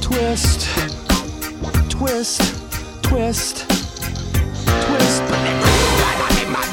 Twist, twist, twist, twist.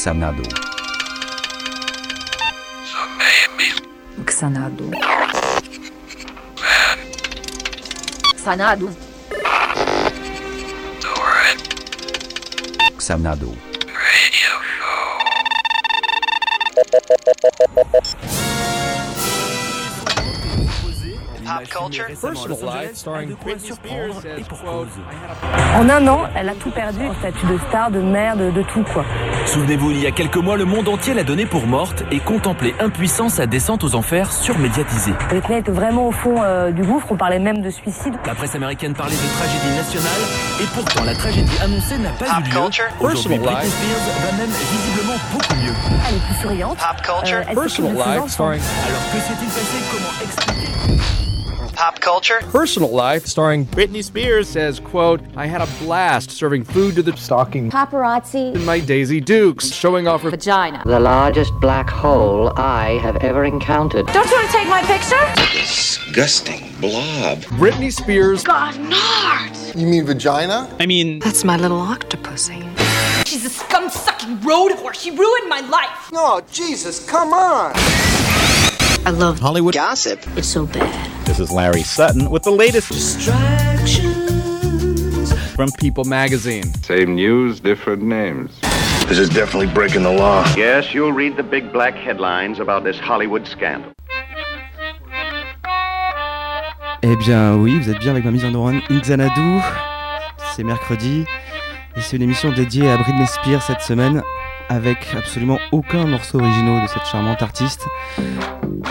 ksanadu. Xanadu. Xanadu. Ksanadu. Radio show. Xanadu. Xanadu. En un an, elle a tout perdu, le statut de star, de mère, de, de tout quoi. Souvenez-vous, il y a quelques mois, le monde entier l'a donnée pour morte et contemplait impuissant sa descente aux enfers surmédiatisée. Britney était vraiment au fond euh, du gouffre, on parlait même de suicide. La presse américaine parlait de tragédie nationale et pourtant la tragédie annoncée n'a pas eu lieu. Aujourd'hui, Britney Spears va même visiblement beaucoup mieux. Elle est plus souriante. Euh, elle s'occupe de ses enfants. Alors que s'est-il passé? Comment expliquer? Pop culture. Personal life starring Britney Spears says, quote, I had a blast serving food to the stalking Paparazzi. in my Daisy Dukes, showing off her Vagina. The largest black hole I have ever encountered. Don't you want to take my picture? Disgusting blob. Britney Spears. God, Nard! You mean vagina? I mean, That's my little octopusy. She's a scum-sucking road horse. She ruined my life. Oh, Jesus, come on. I love Hollywood gossip. It's so bad. This is Larry Sutton with the latest from People magazine. Same news, different names. This is definitely breaking the law. Yes, you'll read the big black headlines about this Hollywood scandal. Eh bien oui, vous êtes bien avec ma mise en onde Xanadu. C'est mercredi et c'est une émission dédiée à Britney Spears cette semaine avec absolument aucun morceau original de cette charmante artiste.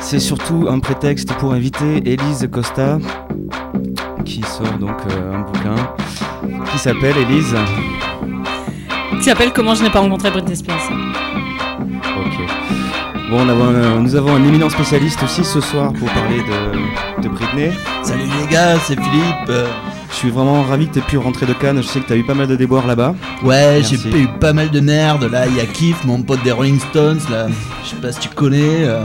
C'est surtout un prétexte pour inviter Elise Costa qui sort donc euh, un bouquin qui s'appelle Elise. Qui s'appelle Comment je n'ai pas rencontré Britney Spears. Ok. Bon, on a un- nous avons un éminent spécialiste aussi ce soir pour parler de, de Britney. Salut les gars, c'est Philippe. Je suis vraiment ravi que tu aies pu rentrer de Cannes. Je sais que tu as eu pas mal de déboires là-bas. Ouais, j'ai eu pas mal de merde. Là, il y a Keith, mon pote des Rolling Stones. Là, je sais pas si tu connais. euh,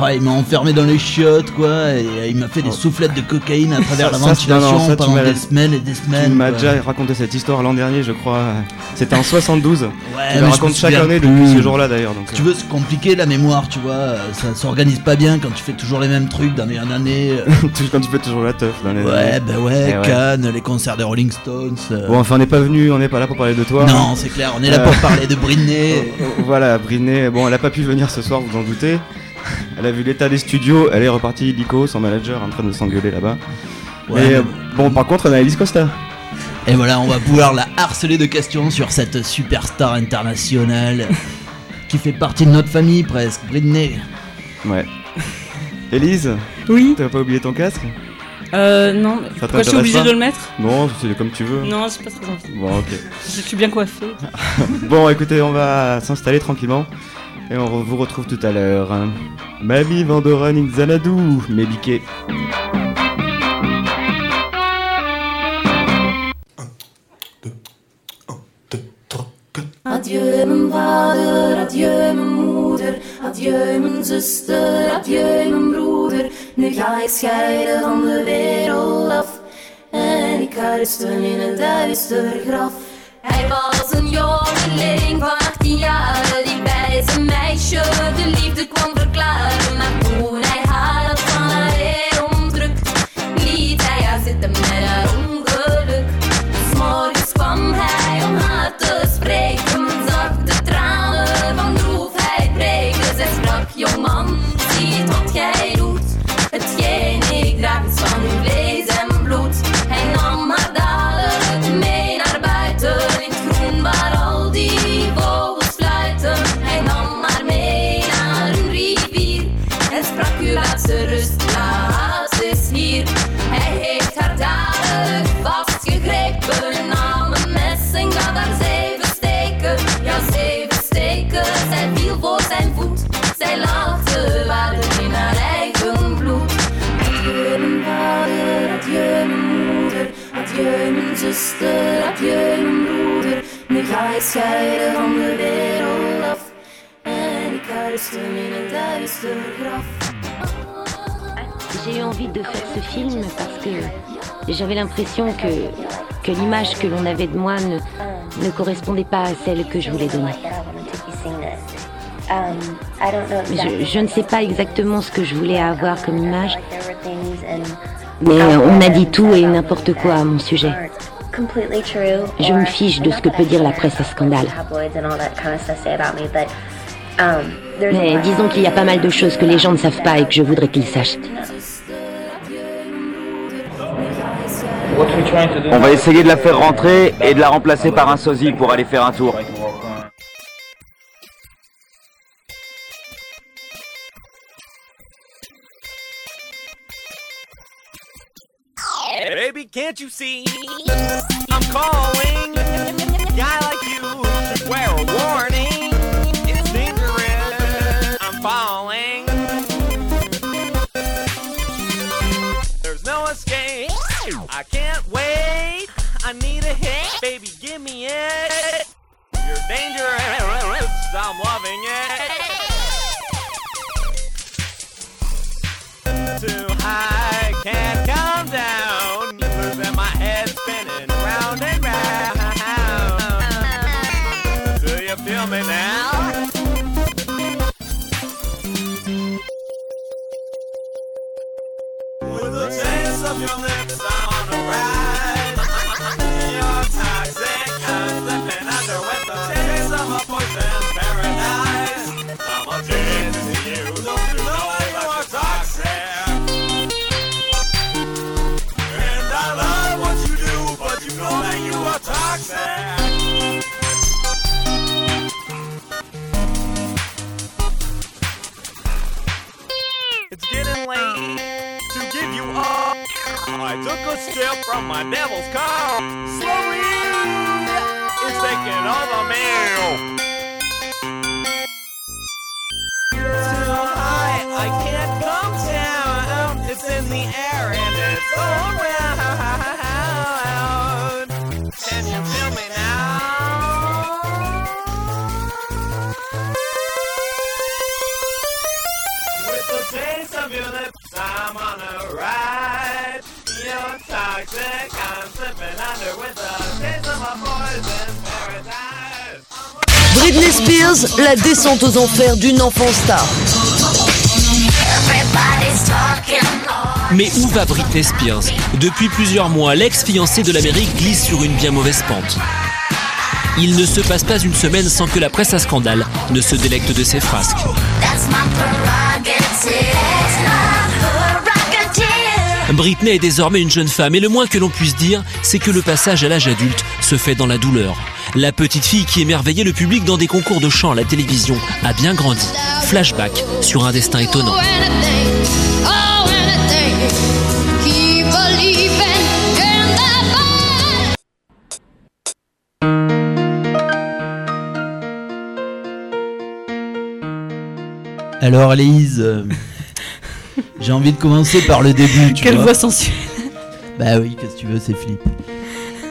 Ouais, il m'a enfermé dans les chiottes, quoi. Et euh, il m'a fait des soufflettes de cocaïne à travers Oh. Ça- la ça, non, ventilation ça, pendant des semaines et des semaines. Tu m'as déjà raconté cette histoire l'an dernier, je crois. C'était en 72. tu mais racontes chaque année depuis ce jour-là d'ailleurs. Si tu veux, c'est compliqué la mémoire, tu vois. euh, Ça s'organise pas bien quand tu fais toujours les mêmes trucs d'année en année. euh. quand tu fais toujours la teuf. dans les Ouais, années. bah ouais, ouais. Cannes, les concerts des Rolling Stones. euh. Bon, enfin, on n'est pas venu, on n'est pas là pour parler de toi. Non, c'est clair, on est là pour parler de Britney. Euh, voilà, Britney, bon, elle a pas pu venir ce soir, vous en doutez. Elle a vu l'état des studios, elle est repartie illico, son manager en train de s'engueuler là-bas. Ouais, Mais mais euh, bon, par contre, on a Elise Costa. Et voilà, on va pouvoir la harceler de questions sur cette superstar internationale qui fait partie de notre famille presque, Britney. Ouais. Élise Oui T'as pas oublié ton casque? Euh, non. Pourquoi je suis obligée de le mettre? Non, c'est comme tu veux. Non, j'ai pas très envie. Bon, ok. Je suis bien coiffée. bon, écoutez, on va s'installer tranquillement. Et on vous retrouve tout à l'heure. Mamie Vandoran Xanadu, mes biquets. Adieu mijn vader, adieu mijn moeder, adieu mijn zuster, adieu mijn broeder. Nu ga ik scheiden van de wereld af en ik ga rusten in een duister graf. Hij was een jongeling van 18 jaar deze een meisje, de liefde kwam J'ai eu envie de faire ce film parce que j'avais l'impression que, que l'image que l'on avait de moi ne, ne correspondait pas à celle que je voulais donner. Je, je ne sais pas exactement ce que je voulais avoir comme image, mais on a dit tout et n'importe quoi à mon sujet. Je me fiche de ce que peut dire la presse à scandale. Mais disons qu'il y a pas mal de choses que les gens ne savent pas et que je voudrais qu'ils sachent. On va essayer de la faire rentrer et de la remplacer par un sosie pour aller faire un tour. Baby, can't you see? I'm calling. Guy like you wear a warning. Escape. I can't wait. I need a hit. Baby, give me it. You're dangerous. I'm loving it. Of your lips, I'm on a ride. I took a step from my devil's car. Slowly, it's taking over me. Too high, I can't come down. It's in the air and it's all around. Can you feel toxic, I'm slipping under with the taste of a poison paradise. Britney Spears, la descente aux enfers d'une enfant star. Mais où va Britney Spears? Depuis plusieurs mois, l'ex-fiancée de l'Amérique glisse sur une bien mauvaise pente. Il ne se passe pas une semaine sans que la presse à scandale ne se délecte de ses frasques. Britney est désormais une jeune femme et le moins que l'on puisse dire, c'est que le passage à l'âge adulte se fait dans la douleur. La petite fille qui émerveillait le public dans des concours de chant à la télévision a bien grandi. Flashback sur un destin étonnant. Alors, euh, j'ai envie de commencer par le début. Tu Quelle vois. voix sensuelle. Bah oui, qu'est-ce que tu veux, c'est Philippe.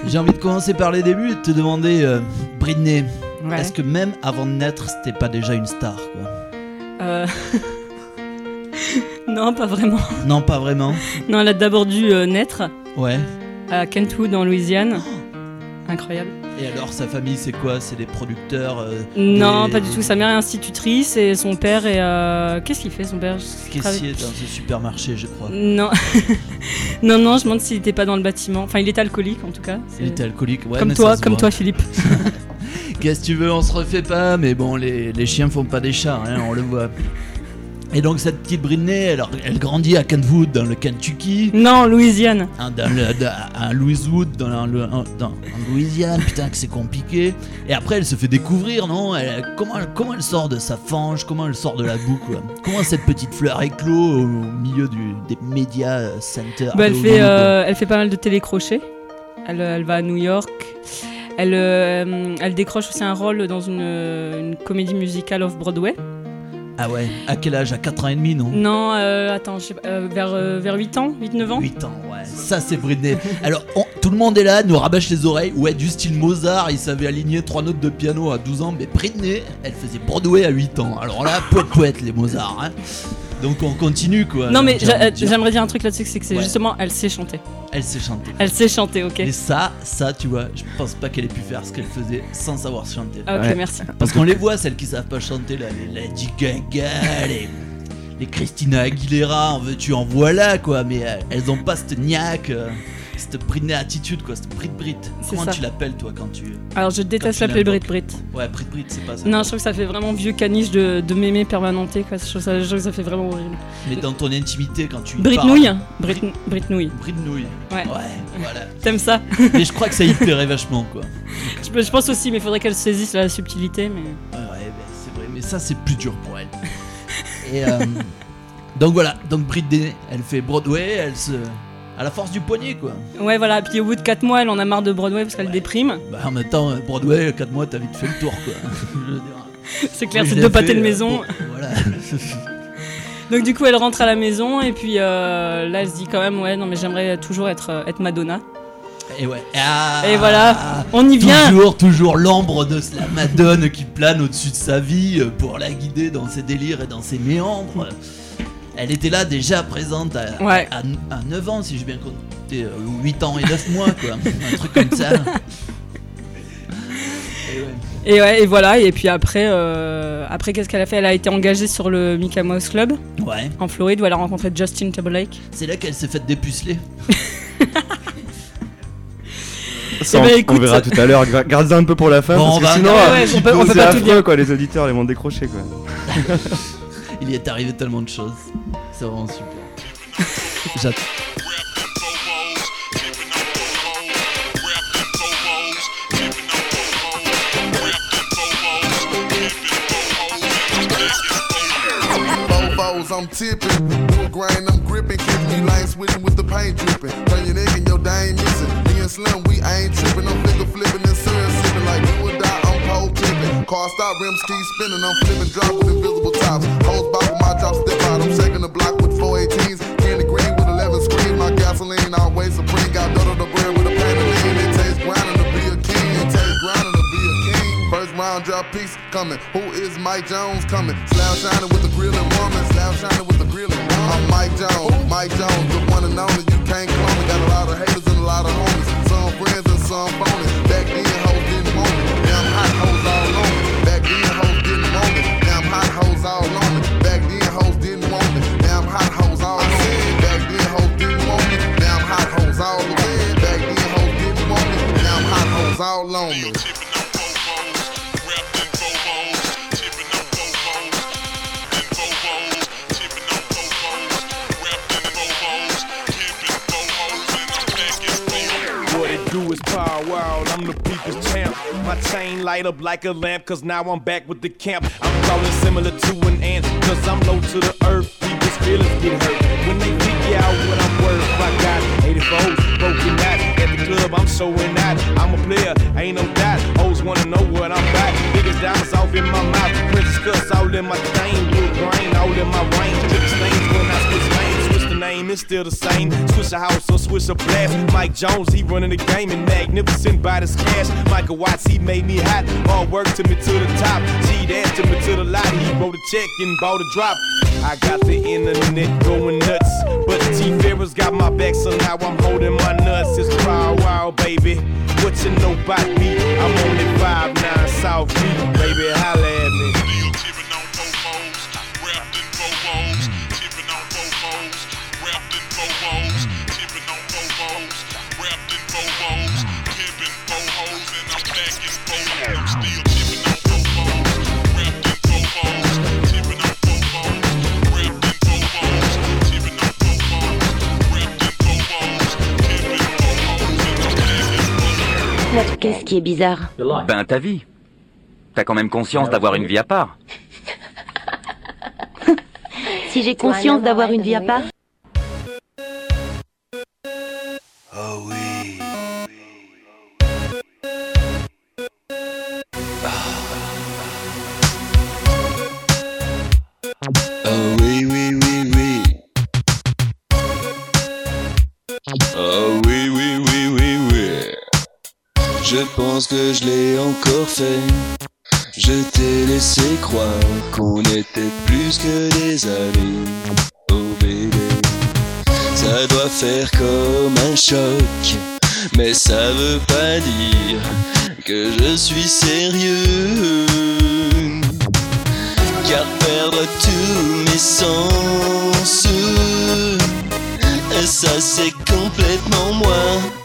J'ai envie de commencer par les débuts et de te demander, euh, Britney, Ouais. est-ce que même avant de naître, c'était pas déjà une star quoi? Euh, non, pas vraiment. Non, pas vraiment. Non, elle a d'abord dû euh, naître Ouais. à Kentwood en Louisiane. Incroyable. Et alors, sa famille, c'est quoi? C'est des producteurs euh, Non, des- pas du tout. Sa mère est institutrice et son père est. euh, Qu'est-ce qu'il fait son père? Caissier dans un supermarché, je crois. Non. non, non, je me demande s'il était pas dans le bâtiment. Enfin, il était alcoolique en tout cas. Il était alcoolique, ouais. comme mais toi, ça se comme voit. toi, Philippe. Qu'est-ce que tu veux, on se refait pas, mais bon, les, les chiens font pas des chats, hein, on le voit. Et donc, cette petite Britney, elle, elle grandit à Kentwood, dans le Kentucky. Non, Louisiane. Hein, dans le, dans- à Louiswood, dans, le- dans- en Louisiane, putain que c'est compliqué. Et après, elle se fait découvrir, non? Elle- comment, elle- comment elle sort de sa fange? Comment elle sort de la boue, quoi? Comment cette petite fleur éclot au milieu du, des médias euh, centers Bah, elle, fait, euh, elle fait pas mal de télécrochets. Elle, euh, elle va à New York. Elle, euh, elle décroche aussi un rôle dans une, une comédie musicale off-Broadway. Ah ouais, à quel âge? À 4 ans et demi, non? Non, euh, attends, je sais pas, euh, vers, euh, vers 8 ans 8-9 ans 8 ans, ouais. Ça, c'est Britney. Alors, on- tout le monde est là, nous rabâche les oreilles. Ouais, du style Mozart, il savait aligner trois notes de piano à 12 ans. Mais Britney, elle faisait Broadway à 8 ans. Alors là, poète poète les Mozart. Hein. Donc on continue quoi. Non, mais dire. j'aimerais dire un truc là-dessus, c'est que c'est Ouais. justement, elle sait chanter. Elle sait chanter. Elle sait chanter, ok. Et ça, ça, tu vois, je pense pas qu'elle ait pu faire ce qu'elle faisait sans savoir chanter. Ah, ok, Ouais. merci. Parce qu'on les voit, celles qui savent pas chanter, là, les Lady Gaga, les, les Christina Aguilera, en veux-tu, en voilà, quoi. Mais euh, elles ont pas cette niaque, euh, cette Britney attitude, quoi, cette Brit Brit. C'est Comment ça. tu l'appelles, toi, quand tu. Alors, je déteste l'appeler Brit l'invoques Brit. Ouais, Brit Brit, c'est pas ça. Non, je trouve que ça fait vraiment vieux caniche de, de mémé permanenté, quoi. Je trouve, ça, je trouve que ça fait vraiment horrible. Mais dans ton intimité, quand tu. Brit parles- Nouille Brit, Brit Nouille. Brit Nouille. Ouais. voilà. T'aimes ça? Mais je crois que ça y plairait vachement, quoi. je, je pense aussi, mais il faudrait qu'elle saisisse la subtilité, mais. Ouais, ouais, ben, c'est vrai, mais ça c'est plus dur pour elle. Et euh, donc voilà, donc Britney, elle fait Broadway, elle se. À la force du poignet quoi. Ouais, voilà. Puis au bout de 4 mois, elle en a marre de Broadway parce qu'elle déprime. Bah en même temps, euh, Broadway, 4 mois, t'as vite fait le tour quoi. C'est clair, c'est deux pâtés de euh, maison. bon, voilà. Donc du coup, elle rentre à la maison et puis euh, là, elle se dit quand même, ouais, non, mais j'aimerais toujours être, euh, être Madonna. Et ouais. Ah, Et voilà, on y vient. Toujours, toujours l'ombre de la Madone qui plane au-dessus de sa vie euh, pour la guider dans ses délires et dans ses méandres. Elle était là déjà présente à, Ouais. à, à 9 ans, si j'ai bien compté, euh, ou 8 ans et 9 mois, quoi. Un truc comme ça. Et ouais. Et ouais, et voilà. Et puis après, euh, après qu'est-ce qu'elle a fait? Elle a été engagée sur le Mickey Mouse Club. Ouais. En Floride où elle a rencontré Justin Timberlake. C'est là qu'elle s'est faite dépuceler. Ça, Eh on, écoute, on verra tout à l'heure. Garde-en un peu pour la fin. Bon, on parce que va sinon, ouais, on peut- peu, on peut pas tout affreux, dire. quoi. Les auditeurs, ils vont décrocher quoi. Il y est arrivé tellement de choses. C'est vraiment super. J'attends. Car stop, rims keep spinning. I'm flipping drops with invisible tops. Hoes bop with my drop step out. I'm shaking the block with 418s. Candy green with 11 screens. My gasoline always supreme. Got dodo the bread with a pan of lean. It tastes grinding to be a king. It tastes grinding to be a king. First round drop piece coming. Who is Mike Jones coming? Slab shining with the grilling woman. Slab shining with the grilling woman. I'm Mike Jones. Mike Jones, the one and only. You can't clone me. Got a lot of haters and a lot of homies. Some friends and some phonies. Back then, all on me. Back then, hoes didn't want me. Damn hot light up like a lamp, cause now I'm back with the camp. I'm crawling similar to an ant, cause I'm low to the earth. People's feelings get hurt when they figure out what I'm worth. I got 84s, broken out at the club, I'm showing out. I'm a player, ain't no doubt. Hoes wanna know what I'm back. Biggest diamonds off in my mouth, princess cuss all in my thing, blue grain all in my range. Trip stains when I the it's still the same. Switch a house or switch a blast. Mike Jones, he running the game and magnificent by this cash. Michael Watts, he made me hot. Hard work to me to the top. G that to me to the lot. He wrote a check and bought a drop. I got the internet going nuts. But T Ferris got my back, so now I'm holding my nuts. It's wild, wild, baby. What you know about me? I'm only 5'9 South Beat, baby. Holla at me. Qu'est-ce qui est bizarre Ben ta vie. T'as quand même conscience d'avoir une vie à part. Si j'ai conscience d'avoir une vie à part Oh oui. Oh oui, oui, oui, oui. Oh oui, oui. Je pense que je l'ai encore fait. Je t'ai laissé croire qu'on était plus que des amis. Oh bébé. Ça doit faire comme un choc, mais ça veut pas dire que je suis sérieux. Car perdre tous mes sens, ça c'est complètement moi.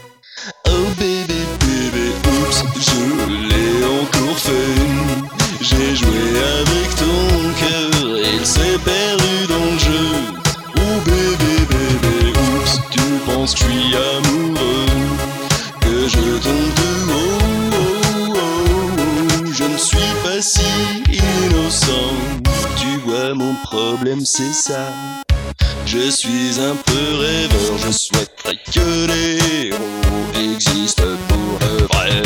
Je suis amoureux, que je tombe de haut. oh, oh, oh. Je ne suis pas si innocent. Tu vois, mon problème c'est ça. Je suis un peu rêveur, je souhaiterais que les héros existent pour de vrai.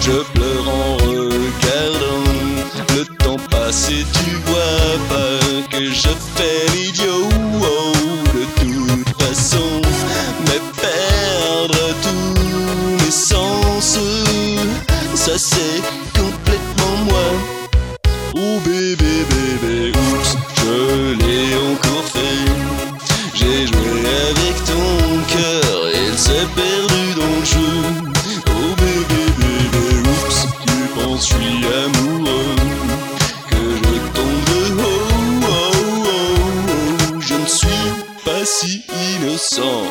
Je pleure en regardant le temps passer, tu vois pas que je fais c'est complètement moi. Oh bébé, bébé, oups, je l'ai encore fait. J'ai joué avec ton cœur, il s'est perdu dans le jeu. Oh bébé, bébé, oups, tu penses je suis amoureux, que je tombe de haut. Oh, oh, oh, je ne suis pas si innocent.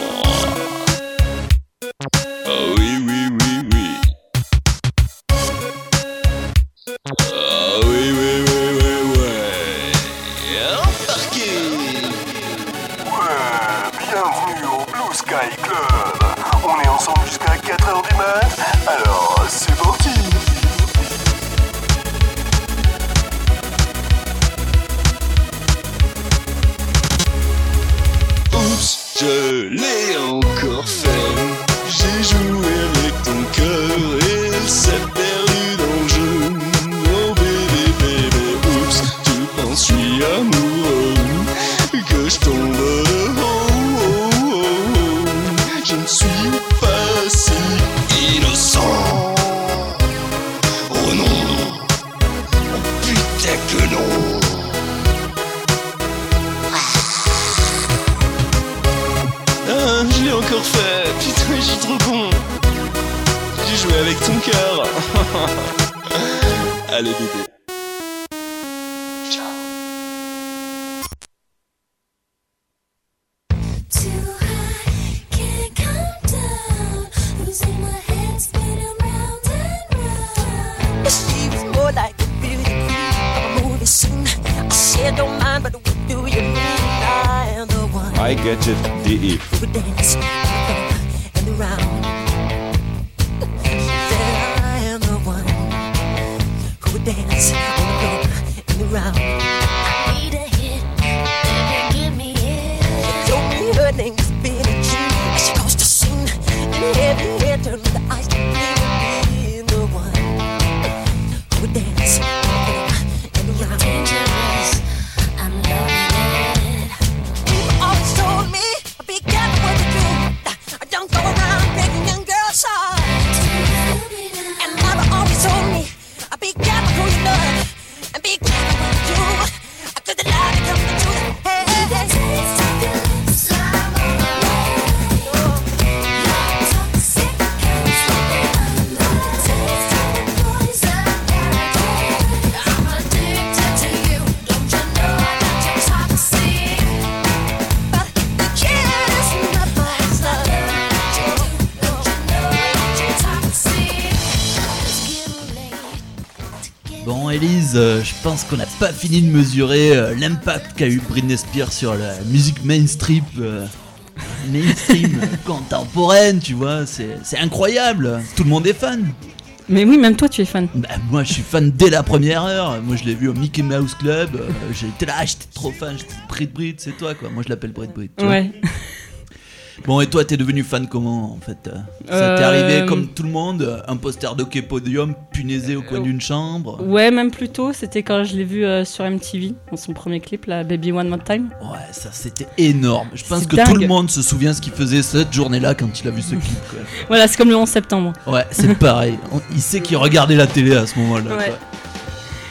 Je l'ai encore fait. J'ai joué avec ton cœur et il s'est Allez, bébé. Elise, euh, je pense qu'on n'a pas fini de mesurer euh, l'impact qu'a eu Britney Spears sur la musique mainstream, euh, mainstream contemporaine, tu vois. C'est incroyable. Tout le monde est fan. Mais oui, même toi, tu es fan. Bah, moi, je suis fan dès la première heure. Moi, je l'ai vu au Mickey Mouse Club. J'étais là, j'étais trop fan. J'étais Brit Brit, c'est toi, quoi. Moi, je l'appelle Brit Brit. tu vois. Ouais. Bon, et toi, t'es devenu fan comment, en fait euh? Ça t'est Euh, arrivé comme tout le monde euh, Un poster d'Hockey Podium punaisé au coin d'une chambre? Ouais, même plus tôt, c'était quand je l'ai vu euh, sur MTV, dans son premier clip, là, Baby One More Time. Ouais, ça c'était énorme. Je pense que dingue. tout le monde se souvient ce qu'il faisait cette journée-là quand il a vu ce clip. quoi. Voilà, c'est comme le 11 septembre. Ouais, c'est pareil. On- il sait qu'il regardait la télé à ce moment-là. Ouais.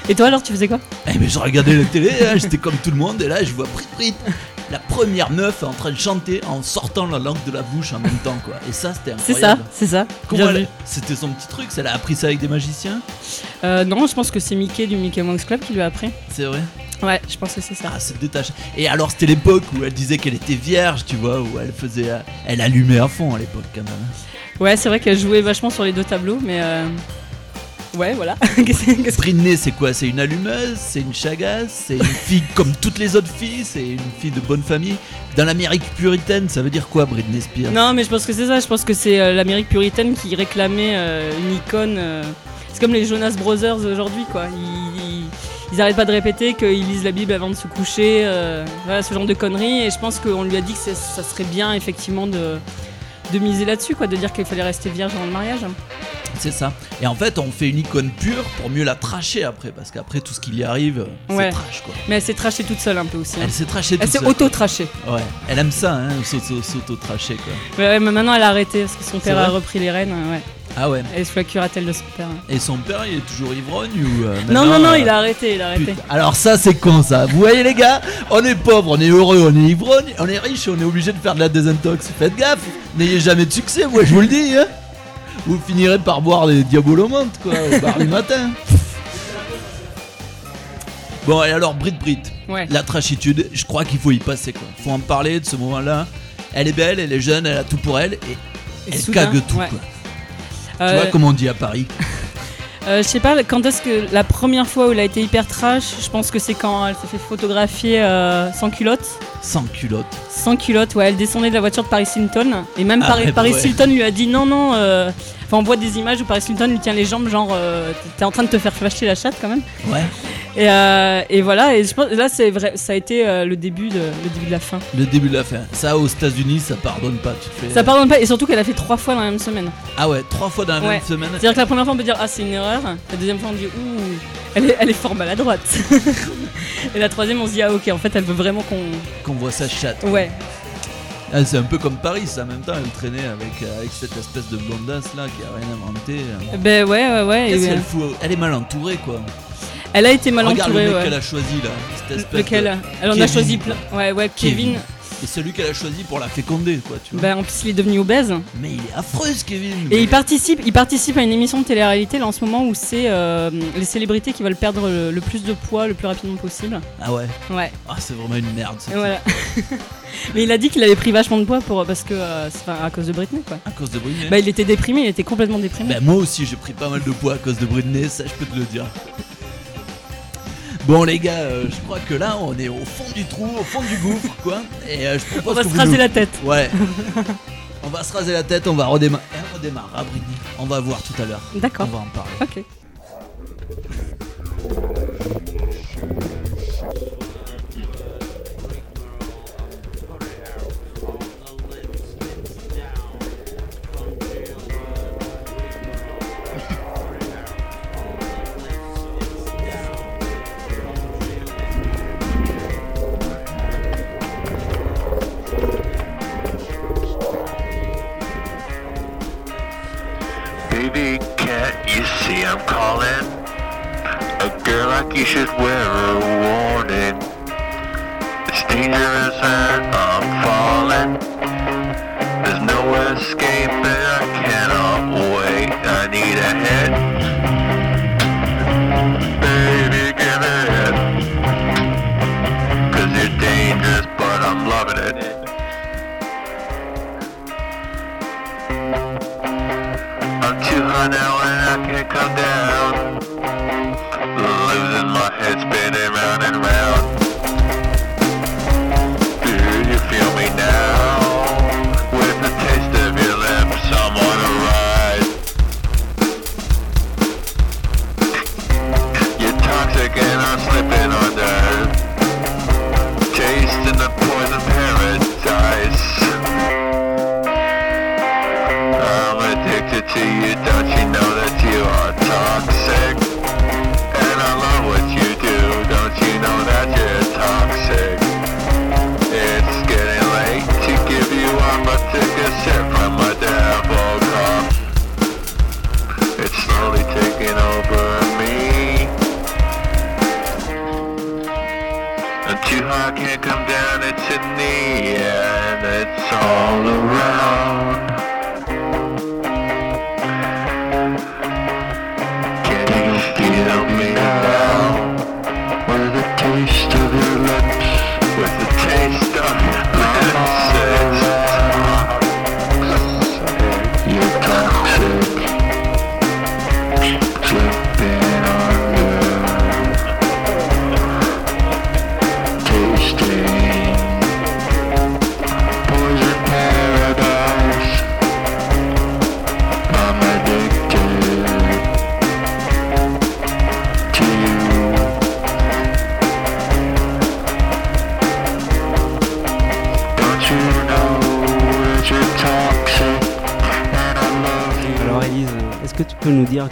Et toi alors, tu faisais quoi? Eh mais je regardais la télé, hein, j'étais comme tout le monde, et là je vois Brit Brit, la première meuf en train de chanter en sortant la langue de la bouche en même temps quoi. Et ça c'était C'est incroyable. ça, c'est ça. Elle- vu. C'était son petit truc, ça, elle a appris ça avec des magiciens Euh, non, je pense que c'est Mickey du Mickey Mouse Club qui lui a appris. C'est vrai Ouais, je pense que c'est ça. Ah, c'est détaché. Et alors c'était l'époque où elle disait qu'elle était vierge, tu vois, où elle faisait, euh, elle allumait à fond à l'époque quand même. Ouais, c'est vrai qu'elle jouait vachement sur les deux tableaux, mais euh... ouais, voilà. Britney, c'est quoi? C'est une allumeuse? C'est une chagasse? C'est une fille comme toutes les autres filles? C'est une fille de bonne famille? Dans l'Amérique puritaine, ça veut dire quoi Britney Spears? Non, mais je pense que c'est ça. Je pense que c'est euh, l'Amérique puritaine qui réclamait euh, une icône. euh, C'est comme les Jonas Brothers aujourd'hui, quoi. Ils, ils, ils arrêtent pas de répéter qu'ils lisent la Bible avant de se coucher. euh, voilà, ce genre de conneries. Et je pense qu'on lui a dit que c'est- ça serait bien, effectivement, de, de miser là-dessus, quoi. De dire qu'il fallait rester vierge dans le mariage. C'est ça. Et en fait, on fait une icône pure pour mieux la tracher après, parce qu'après tout ce qui y arrive, c'est trash quoi. Mais elle s'est trachée toute seule un peu aussi. hein. Elle s'est trachée Elle toute s'est seule. auto-trachée. Ouais, elle aime ça, hein, s'auto- s'auto-tracher quoi. Ouais, mais maintenant elle a arrêté parce que son père a repris les rênes. Ouais. Ah ouais. Elle est sous la curatelle de son père. Et son père, il est toujours ivrogne ou euh, Non, non, non, euh, il a arrêté, il a arrêté. Putain, Alors ça c'est con ça. Vous voyez les gars, on est pauvre, on est heureux, on est ivrogne, on est riche, on est obligé de faire de la désintox. Faites gaffe, n'ayez jamais de succès, moi je vous le dis. Hein. Vous finirez par boire des diabolomantes quoi au bar du matin. Bon et alors Brit Brit, Ouais. la trachitude, je crois qu'il faut y passer quoi. Faut en parler de ce moment-là. Elle est belle, elle est jeune, elle a tout pour elle et, elle soudain, cague tout ouais. quoi. Tu Euh, vois comme on dit à Paris. Euh, je sais pas, quand est-ce que la première fois où elle a été hyper trash, je pense que c'est quand elle s'est fait photographier euh, sans culotte. Sans culotte. Sans culotte, ouais, elle descendait de la voiture de Paris Hilton. Et même Ah Paris, Paris ouais. Hilton lui a dit non, non. euh, Enfin, on voit des images où Paris Hilton lui tient les jambes, genre, euh, t'es en train de te faire flasher la chatte quand même. Ouais. Et, euh, et voilà, et je pense, là, c'est vrai, ça a été euh, le, début de, le début de la fin. Le début de la fin. Ça aux États-Unis, ça pardonne pas. Tu te fais... Ça pardonne pas, et surtout qu'elle a fait trois fois dans la même semaine. Ah ouais, trois fois dans la Ouais. même semaine. C'est-à-dire que la première fois on peut dire ah c'est une erreur, la deuxième fois on dit ouh elle est, elle est fort maladroite. et la troisième on se dit ah ok en fait elle veut vraiment qu'on Qu'on voit sa chatte. ouais Ah, c'est un peu comme Paris, ça. En même temps, elle traînait avec, euh, avec cette espèce de blondasse là qui a rien inventé. euh. ben ouais ouais ouais. Qu'est-ce qu'elle fout Elle est mal entourée quoi. elle a été mal Regarde entourée le mec ouais. qu'elle a choisi là. Cette espèce Lequel de- Elle en a choisi plein. Ouais ouais Kevin. Et celui qu'elle a choisi pour la féconder quoi, tu vois. Ben en plus il est devenu obèse. Mais il est affreux ce Kevin. Et il participe, il participe à une émission de télé-réalité là en ce moment où c'est euh, les célébrités qui veulent perdre le, le plus de poids le plus rapidement possible. Ah ouais. Ouais. Ah, c'est vraiment une merde. voilà. Mais il a dit qu'il avait pris vachement de poids pour parce que euh, c'est à cause de Britney quoi. À cause de Britney. Bah il était déprimé, il était complètement déprimé. Bah moi aussi j'ai pris pas mal de poids à cause de Britney, ça je peux te le dire. Bon les gars, euh, je crois que là on est au fond du trou, au fond du gouffre quoi. Et euh, je propose On va que se vous raser nous- la tête. Ouais. on va se raser la tête, on va redémarrer. On redémarre à Britney. On va voir tout à l'heure. D'accord. On va en parler. Ok.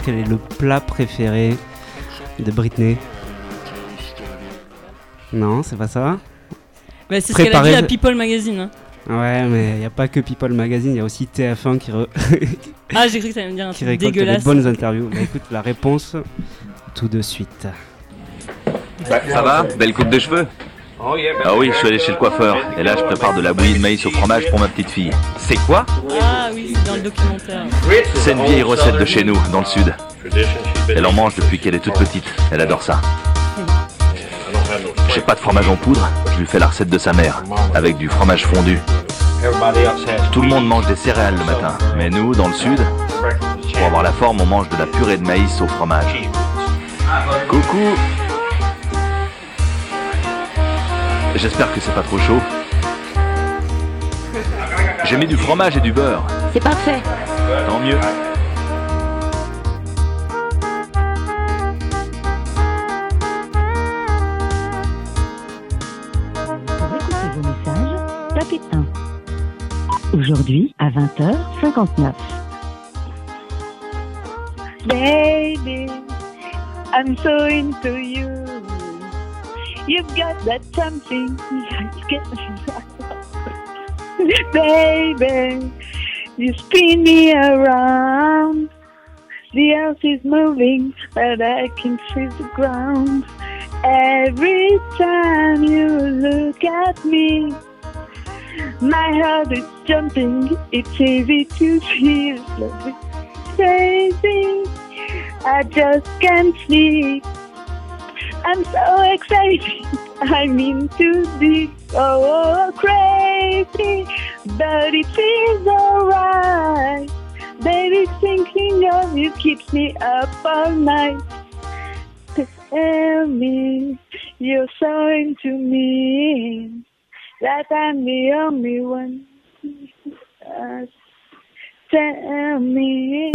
Quel est le plat préféré de Britney Non, c'est pas ça Bah, c'est ce qu'elle a dit à People Magazine. hein. Ouais, mais il n'y a pas que People Magazine, il y a aussi TF1 qui, re- Ah, j'ai cru que ça allait me dire un qui truc récolte les dégueulasse. bonnes interviews. Bah, écoute, la réponse tout de suite. Ça va Belle coupe de cheveux Ah oui, je suis allé chez le coiffeur. Et là, je prépare de la bouillie de maïs au fromage pour ma petite fille. C'est quoi? Ah C'est une vieille recette de chez nous, dans le sud. Elle en mange depuis qu'elle est toute petite. Elle adore ça. J'ai pas de fromage en poudre, je lui fais la recette de sa mère, avec du fromage fondu. Tout le monde mange des céréales le matin, mais nous, dans le sud, pour avoir la forme, on mange de la purée de maïs au fromage. Coucou J'espère que c'est pas trop chaud. J'ai mis du fromage et du beurre. C'est parfait. Tant mieux. Pour écouter vos messages, tapez 1. Aujourd'hui, à 20h59. Baby, I'm so into you. You've got that something Baby, you spin me around. The earth is moving, but I can feel the ground. Every time you look at me, my heart is jumping. It's easy to feel love is crazy. I just can't sleep. I'm so excited. I'm into this so crazy, but it feels alright. Baby, thinking of you keeps me up all night. Tell me you're so into me that I'm the only one. Tell me.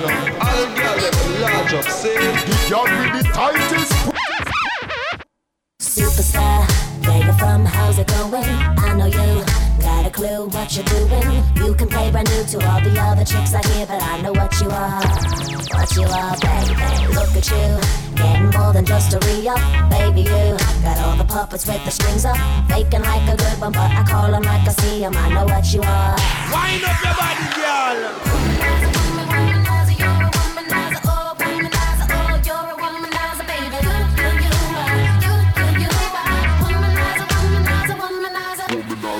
Girls loving them. All girls them large up, say the girl with the tightest. Superstar, where you from? How's it going? I know you got a clue what you're doing. You can play brand new to all the other chicks I hear, but I know what you are. What you are, baby. Look at you. Getting more than just a re-up, baby. You got all the puppets with the strings up, faking like a good one, but I call 'em like I see 'em. I know what you are. Wind up your body, girl.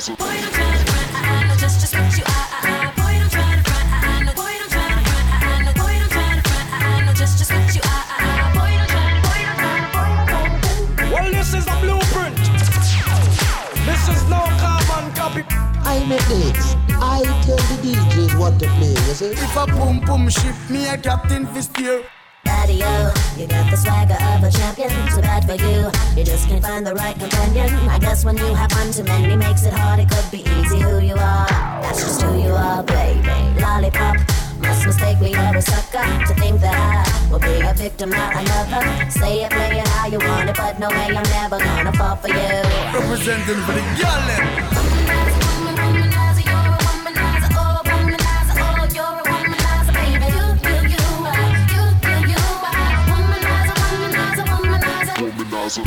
I make the hits. I make it. I tell the DJs what to play, you see? If a boom boom ship, me a captain for steer. You, got the swagger of a champion. Too bad for you, you just can't find the right companion. I guess when you have one too many makes it hard. It could be easy who you are. That's just who you are, baby. Lollipop. Must mistake me or a sucker to think that I will be a victim, not another. Say it, play it how you want it, but no way I'm never gonna fall for you. Representing for the girl Them say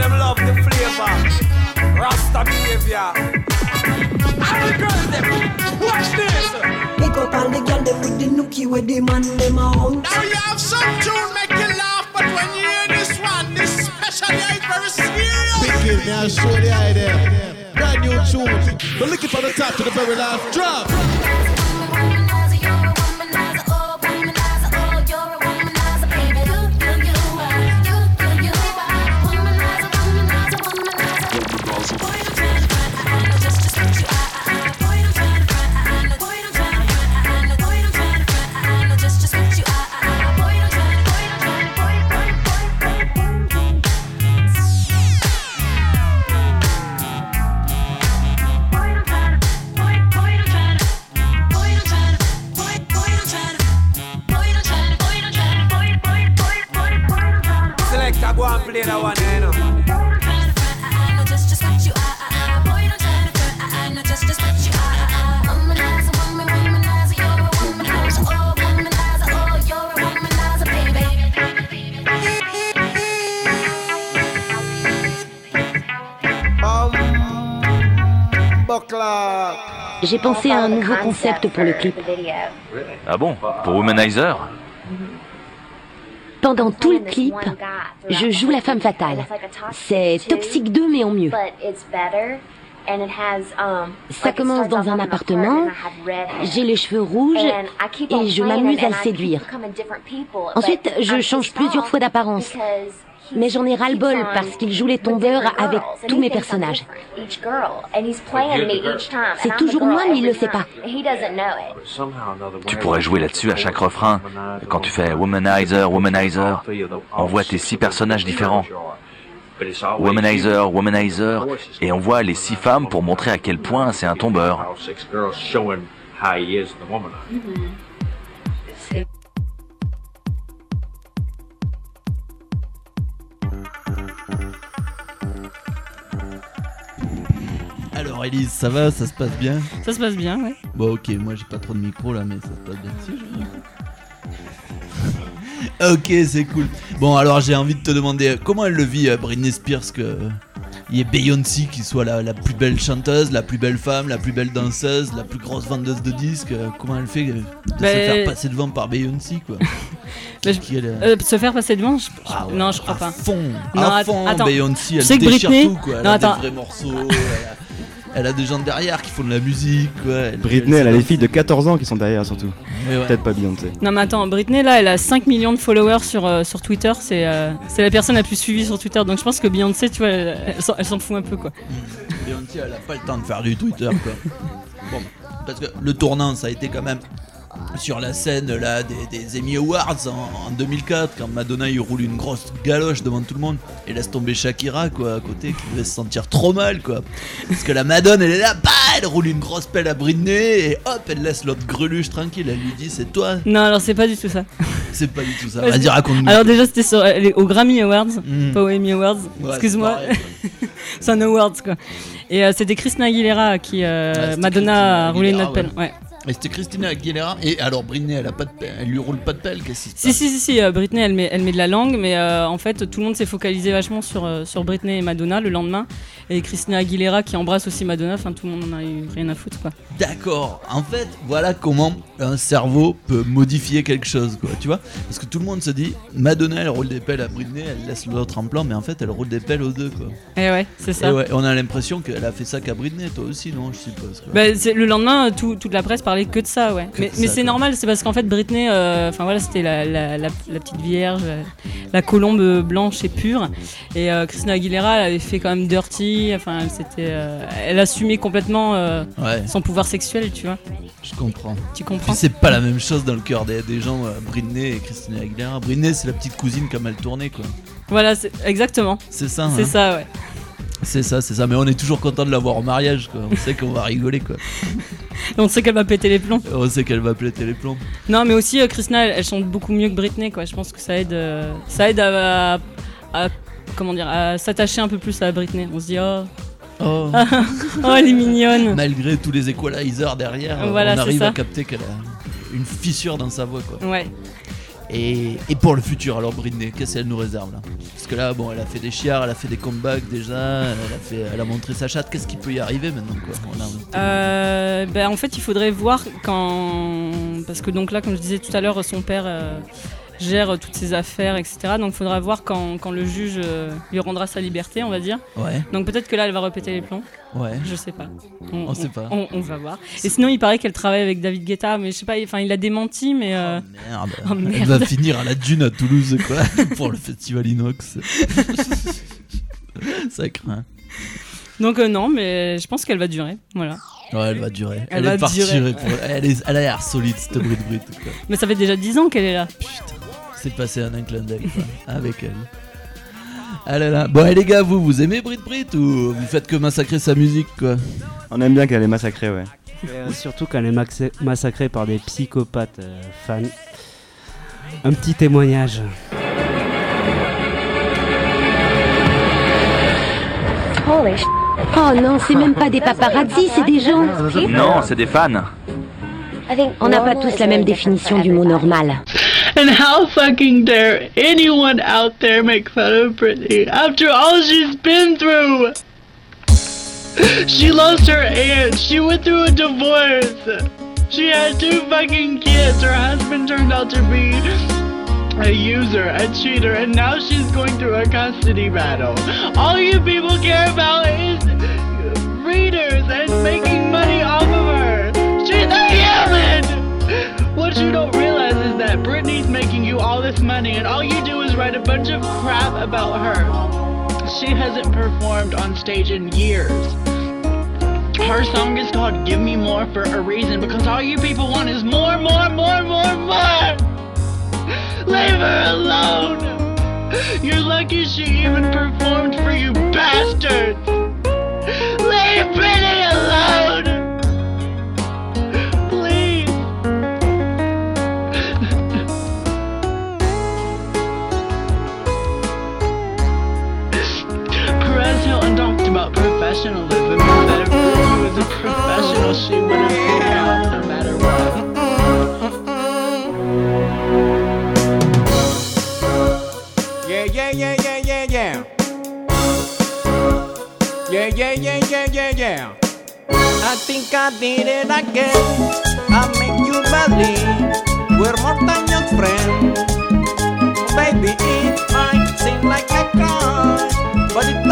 them love the flavor. Rasta behavior. All the girls them. Watch this. Pick up all the girl them with the nookie with the man them a hunt. Now you have some tune make serious. Big kid, may I show the idea? Brand new tune. But looking from the top to the very last drop. J'ai pensé à un nouveau concept pour le clip. Ah bon Pour Womanizer Pendant tout le clip, je joue la femme fatale. C'est Toxic 2 mais en mieux. Ça commence dans un appartement, j'ai les cheveux rouges et je m'amuse à le séduire. Ensuite, je change plusieurs fois d'apparence. Mais j'en ai ras-le-bol parce qu'il joue les tombeurs avec tous mes personnages. C'est toujours moi, mais il le sait pas. Tu pourrais jouer là-dessus à chaque refrain. Quand tu fais Womanizer, Womanizer, on voit tes six personnages différents. Womanizer, Womanizer, et on voit les six femmes pour montrer à quel point c'est un tombeur. Alors Elise, ça va, ça se passe bien Ça se passe bien, ouais. Bon ok, moi j'ai pas trop de micro là, mais ça se passe bien. Si, je- ok, c'est cool. Bon alors j'ai envie de te demander comment elle le vit euh, Britney Spears que euh, il y ait Beyoncé qui soit la, la plus belle chanteuse, la plus belle femme, la plus belle danseuse, la plus grosse vendeuse de disques. euh, comment elle fait de se Bah, faire passer devant par Beyoncé quoi Bah, je- euh, se faire passer devant je- je- Non, je crois pas. fond, Non, à fond. Beyoncé, elle déchire Britney- tout quoi. Elle Non, a attends. des vrais morceaux. elle, a, elle a des gens derrière qui font de la musique quoi. Elle- Britney, elle a les filles de 14 ans qui sont derrière surtout. Ouais. Peut-être pas Beyoncé. Non mais attends, Britney là, elle a 5 millions de followers sur, euh, sur Twitter, c'est euh, c'est la personne la plus suivie sur Twitter, donc je pense que Beyoncé, tu vois, elle, elle s'en fout un peu quoi. Beyoncé, elle a pas le temps de faire du Twitter, quoi. Bon, parce que le tournant, ça a été quand même sur la scène là des, des Emmy Awards en, en 2004 quand Madonna il roule une grosse galoche devant tout le monde et laisse tomber Shakira quoi à côté qui devait se sentir trop mal quoi parce que la Madonna elle est là bah elle roule une grosse pelle à Britney et hop elle laisse l'autre greluche tranquille elle lui dit c'est toi Non, alors c'est pas du tout ça. c'est pas du tout ça Parce vas-y raconte-nous Alors déjà c'était sur, les- aux Grammy Awards, Mm. pas aux Emmy Awards. Ouais, Excuse-moi. c'est un Awards quoi. Et euh, c'était Christina Aguilera qui euh, Ouais, Madonna a roulé une Aguilera, autre pelle. Ouais. Et c'était Christina Aguilera et alors Britney elle a pas de elle lui roule pas de pelle qu'est-ce qui se Si passe si si, si euh, Britney elle met, elle met de la langue mais euh, en fait tout le monde s'est focalisé vachement sur, euh, sur Britney et Madonna le lendemain et Christina Aguilera qui embrasse aussi Madonna enfin tout le monde en a eu rien à foutre quoi. D'accord. En fait, voilà comment un cerveau peut modifier quelque chose, quoi. Tu vois Parce que tout le monde se dit, Madonna, elle roule des pelles à Britney, elle laisse l'autre en plan, mais en fait, elle roule des pelles aux deux, quoi. Et ouais c'est ça. Et ouais, on a l'impression qu'elle a fait ça qu'à Britney, toi aussi, non Je suppose. quoi. Bah, c'est- le lendemain, tout- toute la presse parlait que de ça, ouais. Que mais c'est normal, c'est parce qu'en fait, Britney, euh, enfin voilà, c'était la, la- la- la petite vierge, euh, la colombe blanche et pure. Et euh, Christina Aguilera, elle avait fait quand même Dirty, enfin, elle, s'était, euh, elle assumait complètement Ouais. son pouvoir sexuel, tu vois. Je comprends. Tu comprends c'est pas la même chose dans le cœur des, des gens, Britney et Christina Aguilera. Britney, c'est la petite cousine a mal tourné, quoi. Voilà, exactement. C'est ça, C'est hein. ça, ouais. C'est ça, c'est ça. Mais on est toujours content de l'avoir au mariage, quoi. On sait qu'on va rigoler, quoi. Et on sait qu'elle va péter les plombs. On sait qu'elle va péter les plombs. Non, mais aussi, euh, Christina, elle, elle chante beaucoup mieux que Britney, quoi. Je pense que ça aide, euh, ça aide à, à- à- comment dire, à s'attacher un peu plus à Britney. On se dit, oh. Oh. oh, elle est mignonne. Malgré tous les equalizers derrière, Voilà, on arrive ça. à capter qu'elle a une fissure dans sa voix, quoi. Ouais. Et, pour le futur, alors Britney, qu'est-ce qu'elle nous réserve là? Parce que là, bon, elle a fait des chiards, elle a fait des comebacks déjà, elle a, fait, elle a montré sa chatte. Qu'est-ce qui peut y arriver maintenant quoi a- Euh, ben, en fait, il faudrait voir quand. Parce que, donc là, comme je disais tout à l'heure, son père euh, gère toutes ses affaires, etc. Donc, il faudra voir quand, quand le juge euh, lui rendra sa liberté, on va dire. Ouais. Donc, peut-être que là, elle va répéter les plombs. Ouais. Je sais pas. On sait pas. On, on va voir. Et sinon, il paraît qu'elle travaille avec David Guetta, mais je sais pas, enfin, il a démenti, mais. euh, Merde. Oh, merde. Elle va finir à la dune à Toulouse, quoi, pour le festival Inox. Ça craint. Donc, euh, non, mais je pense qu'elle va durer. Voilà. Ouais, elle va durer. Elle Elle, va est partie. durer. pour- Elle, est- elle a l'air solide, cette Brit. Quoi. Mais ça fait déjà 10 ans qu'elle est là. C'est passé en un clin d'œil, quoi, avec elle. Ah là là. Bon, et les gars, vous, vous aimez Brit Brit ou vous faites que massacrer sa musique, quoi? On aime bien qu'elle est massacrée, ouais. Euh, surtout qu'elle est massacrée par des psychopathes euh, fans. Un petit témoignage. Oh non, c'est même pas des paparazzi, c'est des gens. Non, c'est des fans. On n'a pas tous la même définition du mot normal. And how fucking dare anyone out there make fun of Britney after all she's been through? She lost her aunt. She went through a divorce. She had two fucking kids. Her husband turned out to be a user, a cheater, and now she's going through a custody battle. All you people care about is readers and making money off of her. She's a human! What you don't that Britney's making you all this money, and all you do is write a bunch of crap about her. She hasn't performed on stage in years. Her song is called Give Me More for a reason because all you people want is more, more, more, more, more! Leave her alone! You're lucky she even performed for you bastards! Leave Britney alone! Professionalism if was a professional, she would have no matter what. Yeah, yeah, yeah, yeah, yeah, yeah. Yeah, yeah, yeah, yeah, yeah, yeah. I think I did it again. I make you believe we're more than just friends. Baby, it might seem like I cry, but it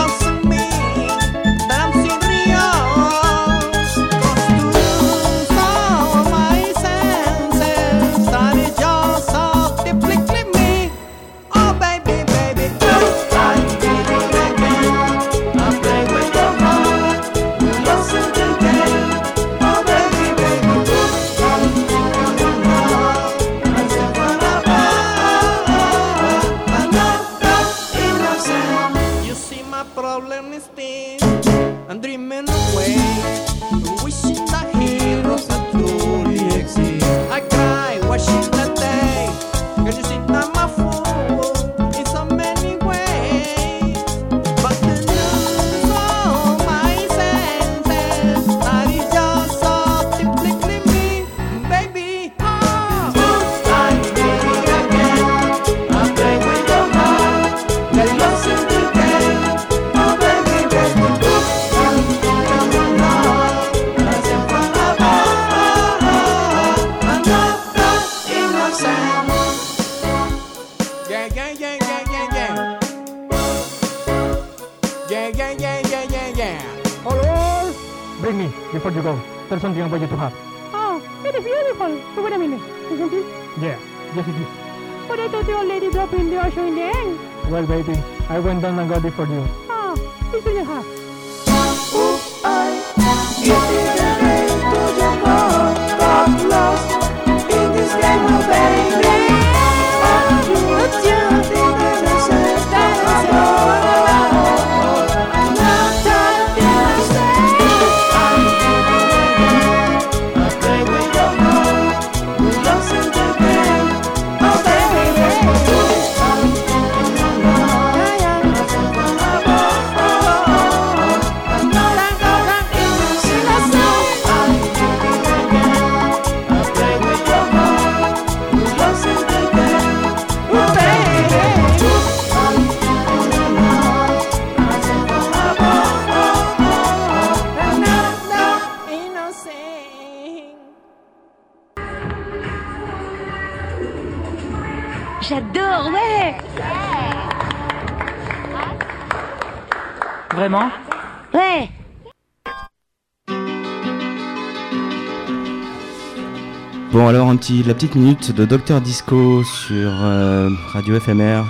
petit, la petite minute de Docteur Disco sur euh, Radio FMR,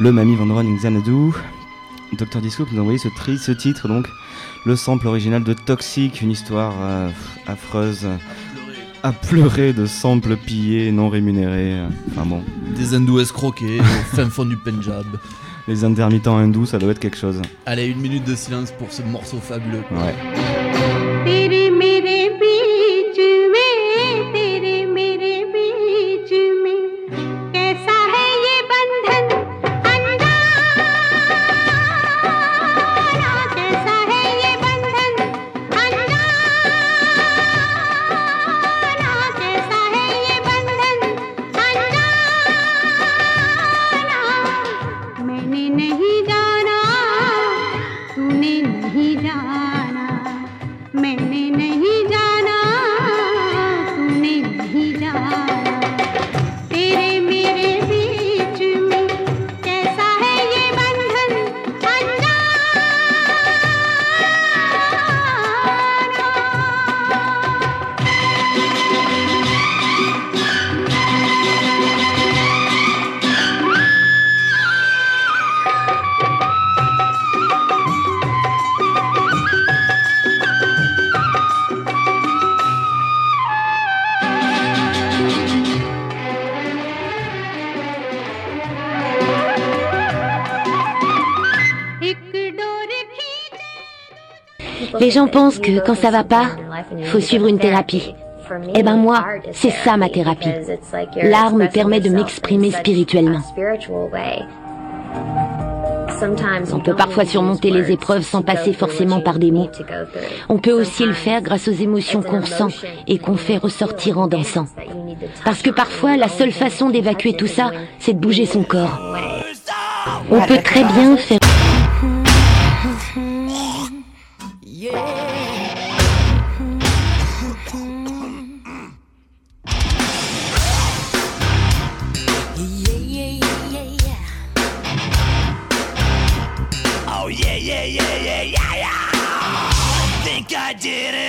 le Mamie Vandron Xanadu. Docteur Disco qui nous a envoyé ce, tri, ce titre donc, le sample original de Toxic, une histoire euh, affreuse, à pleurer de samples pillés, non rémunérés, enfin bon. Des hindous escroqués au fin fond du Punjab. Les intermittents hindous, ça doit être quelque chose. Allez, une minute de silence pour ce morceau fabuleux. Ouais. Les gens pensent que quand ça va pas, faut suivre une thérapie. Eh ben moi, c'est ça ma thérapie. L'art me permet de m'exprimer spirituellement. On peut parfois surmonter les épreuves sans passer forcément par des mots. On peut aussi le faire grâce aux émotions qu'on ressent et qu'on fait ressortir en dansant. Parce que parfois, la seule façon d'évacuer tout ça, c'est de bouger son corps. On peut très bien faire... did it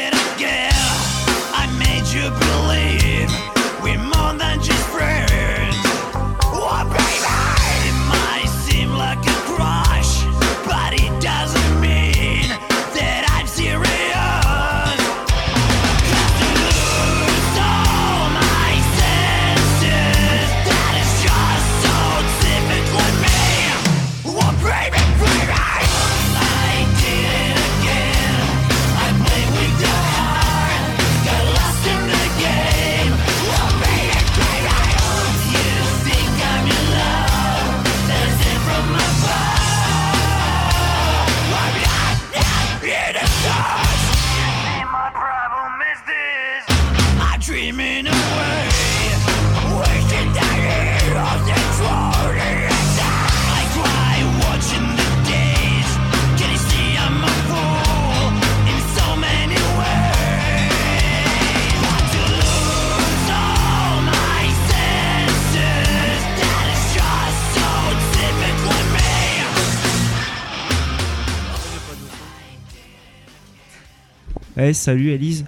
Ouais, salut Elise.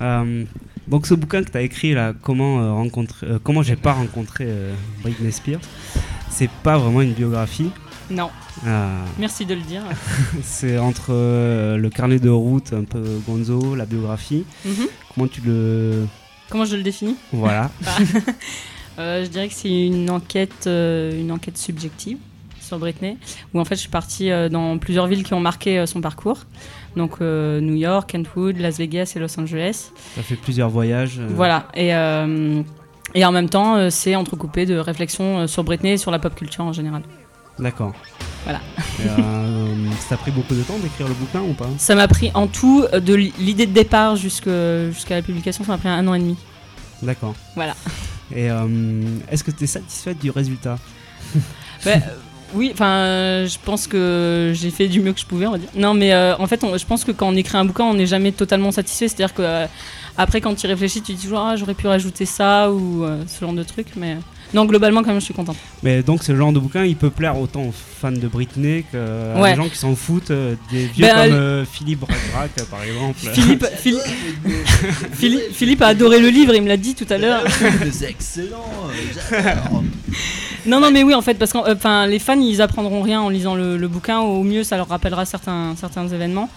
Euh, donc ce bouquin que tu as écrit là, comment euh, rencontrer, euh, comment j'ai pas rencontré euh, Britney Spears, c'est pas vraiment une biographie. Non. Euh, Merci de le dire. c'est entre euh, le carnet de route, un peu gonzo, la biographie. Mhm. Comment tu le Comment je le définis? Voilà. Euh, je dirais que c'est une enquête, euh, une enquête subjective sur Britney, où en fait je suis partie euh, dans plusieurs villes qui ont marqué euh, son parcours. Donc euh, New York, Kentwood, Las Vegas et Los Angeles. Ça fait plusieurs voyages. Voilà. Et, et en même temps, euh, c'est entrecoupé de réflexions euh, sur Britney et sur la pop culture en général. D'accord. Voilà. Euh, ça t'a pris beaucoup de temps d'écrire le bouquin ou pas? Ça m'a pris en tout, de l'idée de départ jusqu'à la publication, ça m'a pris un an et demi. D'accord. Voilà. Et est-ce que tu es satisfaite du résultat? Bah, euh, oui, enfin, je pense que j'ai fait du mieux que je pouvais, on va. Non, mais euh, en fait, on- je pense que quand on écrit un bouquin, on n'est jamais totalement satisfait. C'est-à-dire que euh, après, quand tu réfléchis, tu dis toujours, ah, j'aurais pu rajouter ça ou euh, ce genre de truc. Mais non, globalement, quand même, je suis contente. Mais donc ce genre de bouquin, il peut plaire autant aux fans de Britney qu'à Ouais. des gens qui s'en foutent, euh, des vieux Ben, comme euh, euh, Philippe Braque par exemple. Philippe, Philippe, Philippe, Philippe a adoré le livre, il me l'a dit tout à l'heure. C'est excellent, euh. Non, non, mais oui, en fait, parce que enfin, les fans, ils apprendront rien en lisant le, le bouquin. Au mieux, ça leur rappellera certains, certains événements.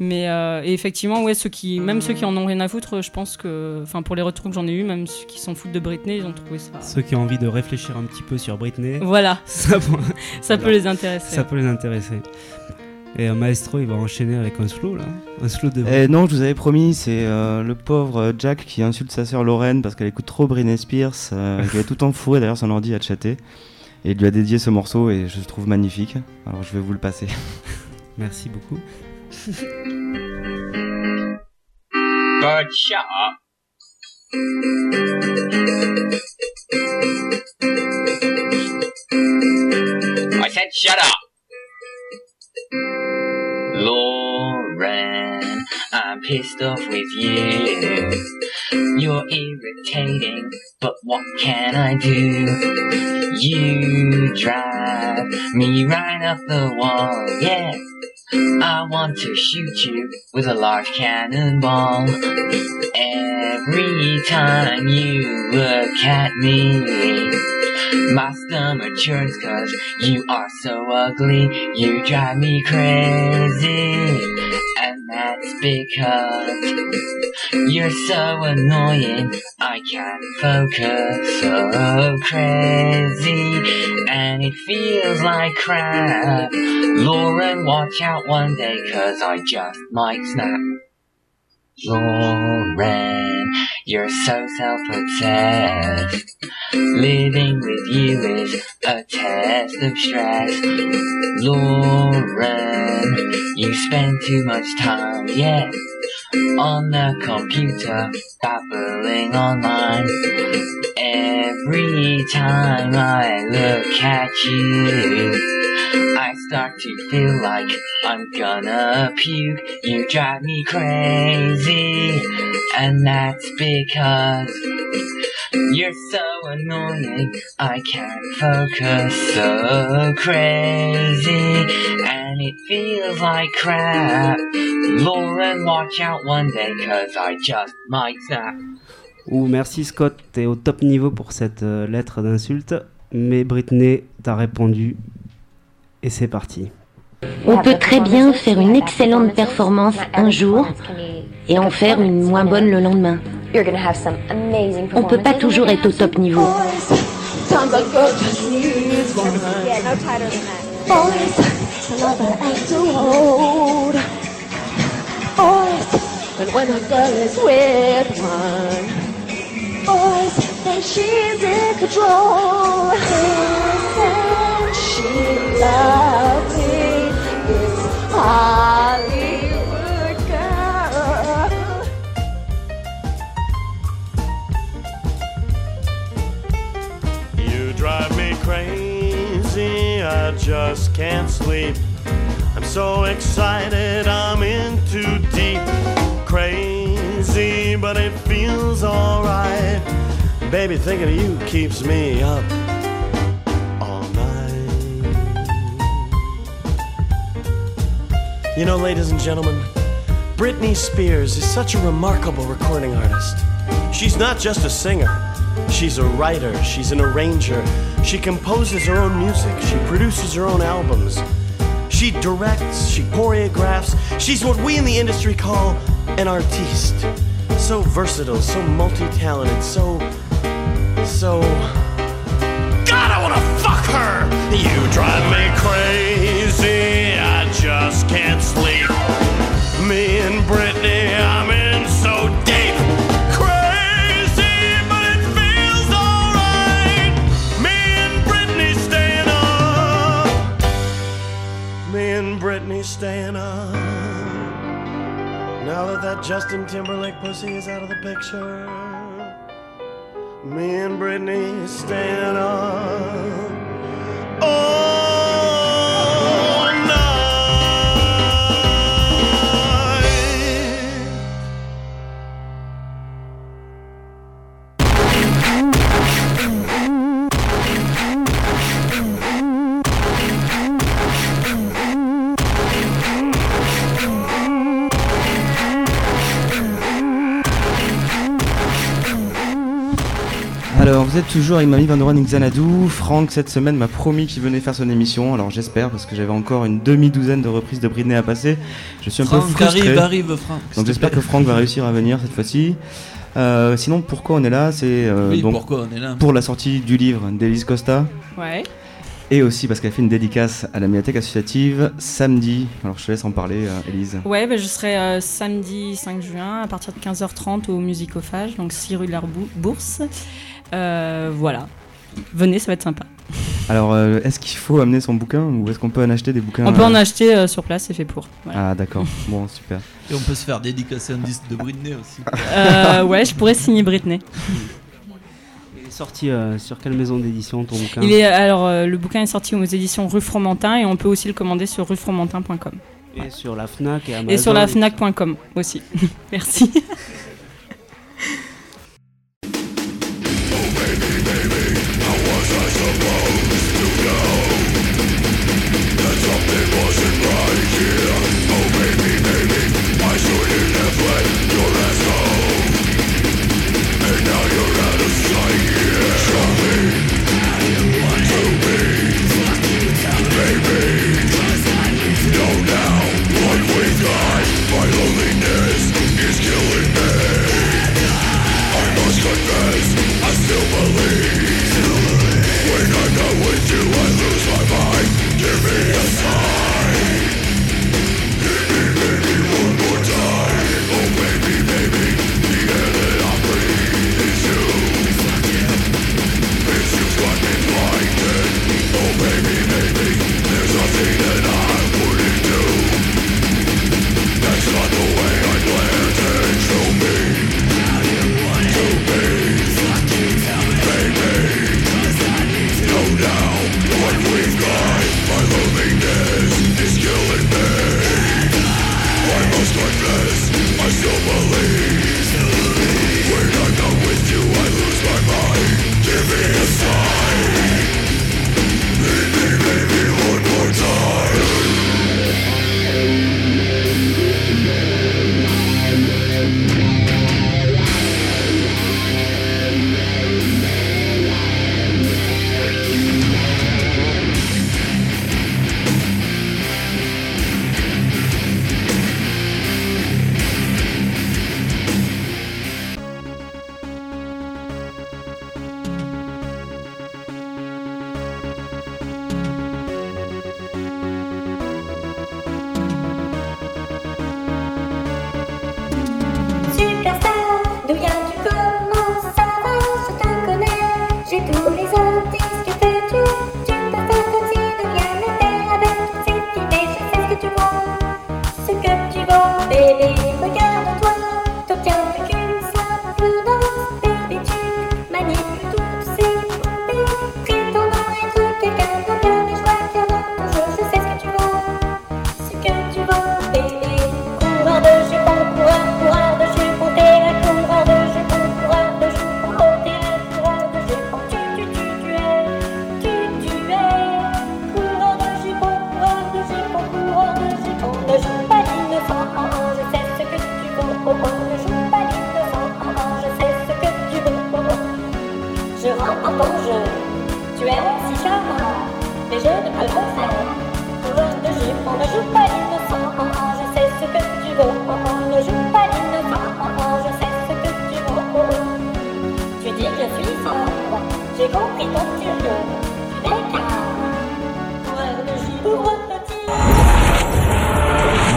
Mais euh, et effectivement, ouais, ceux qui, même ceux qui en ont rien à foutre, je pense que, enfin, pour les retours que j'en ai eu, même ceux qui s'en foutent de Britney, ils ont trouvé ça. Ceux qui ont envie de réfléchir un petit peu sur Britney. Voilà. Ça, peut- Ça peut les intéresser. Ça peut les intéresser. Et euh, Maestro, il va enchaîner avec un slow là. Un slow de. Eh non, je vous avais promis, c'est euh, le pauvre Jack qui insulte sa sœur Lorraine parce qu'elle écoute trop Britney Spears, euh, qui avait tout enfouré derrière son ordi à chatter. Et il lui a dédié ce morceau et je le trouve magnifique. Alors je vais vous le passer. Merci beaucoup. Bird, shut up. I said shut up. Lauren, I'm pissed off with you. You're irritating, but what can I do? You drive me right up the wall, yeah. I want to shoot you with a large cannonball. Every time you look at me, my stomach churns cause you are so ugly. You drive me crazy. That's because you're so annoying. I can't focus so crazy. And it feels like crap. Lauren, watch out one day cause I just might snap. Lauren, you're so self-obsessed. Living with you is a test of stress. Lauren, you spend too much time, yeah, on the computer, babbling online. Every time I look at you, I start to feel like I'm gonna puke. You drive me crazy, and that's because you're so annoying. I can't focus so crazy, and it feels like crap. Lauren, watch out one day, cause I just might snap. Ouh, merci Scott, t'es au top niveau pour cette euh, lettre d'insulte. Mais Britney t'a répondu. Et c'est parti. On peut très bien faire une excellente performance un jour et en faire une moins bonne le lendemain. On peut pas toujours être au top niveau. just can't sleep. I'm so excited, I'm in too deep. Crazy, but it feels alright. Baby, thinking of you keeps me up. You know, ladies and gentlemen, Britney Spears is such a remarkable recording artist. She's not just a singer, she's a writer, she's an arranger. She composes her own music, she produces her own albums. She directs, she choreographs. She's what we in the industry call an artiste. So versatile, so multi talented, so. so. I wanna fuck her! You drive me crazy, I just can't sleep. Me and Britney, I'm in so deep. Crazy, but it feels alright. Me and Britney staying up. Me and Britney staying up. Now that that Justin Timberlake pussy is out of the picture. Me and Britney staying up. All toujours avec Mamie Van Doren Xanadu. Franck, cette semaine, m'a promis qu'il venait faire son émission. Alors, j'espère, parce que j'avais encore une demi-douzaine de reprises de Britney à passer. Je suis un Franck, peu frustré. arrive, arrive, Franck, Donc, j'espère que Franck va réussir à venir cette fois-ci. Euh, sinon, pourquoi on est là? C'est euh, Oui, donc pourquoi on est là? pour la sortie du livre d'Elise Costa. Ouais. Et aussi parce qu'elle fait une dédicace à la médiathèque associative samedi. Alors, je te laisse en parler, euh, Élise. Ouais, bah, je serai euh, samedi 5 juin à partir de 15h30 au Musicophage, donc 6 rue de la Bourse. Euh, voilà. Venez, ça va être sympa. Alors, euh, est-ce qu'il faut amener son bouquin ou est-ce qu'on peut en acheter des bouquins On peut en euh, acheter euh, sur place, c'est fait pour. Voilà. Ah, d'accord. Bon, super. Et on peut se faire dédicacer un disque de Britney aussi. Euh, ouais, je pourrais signer Britney. Il est sorti euh, sur quelle maison d'édition ton bouquin Il est alors euh, le bouquin est sorti aux éditions Rue Fromentin et on peut aussi le commander sur ruefromentin.com. Et sur la Fnac et Amazon. Et sur la fnac.com aussi. Merci. My loneliness is killing me